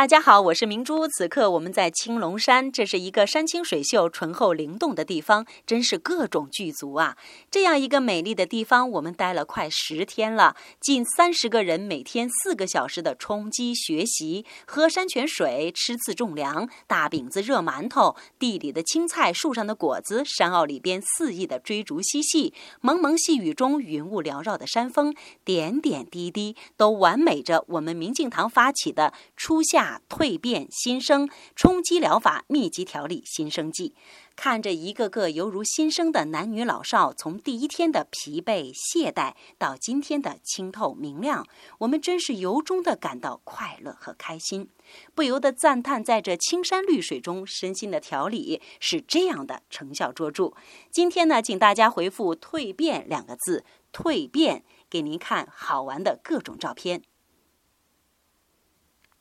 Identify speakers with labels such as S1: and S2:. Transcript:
S1: 大家好，我是明珠。此刻我们在青龙山，这是一个山清水秀、醇厚灵动的地方，真是各种具足啊！这样一个美丽的地方，我们待了快十天了，近三十个人，每天四个小时的冲击学习，喝山泉水，吃次重粮，大饼子、热馒头，地里的青菜，树上的果子，山坳里边肆意的追逐嬉戏，蒙蒙细雨中云雾缭绕的山峰，点点滴滴都完美着我们明镜堂发起的初夏。蜕变新生冲击疗法密集调理新生剂，看着一个个犹如新生的男女老少，从第一天的疲惫懈怠到今天的清透明亮，我们真是由衷的感到快乐和开心，不由得赞叹，在这青山绿水中身心的调理是这样的成效卓著。今天呢，请大家回复“蜕变”两个字，蜕变，给您看好玩的各种照片。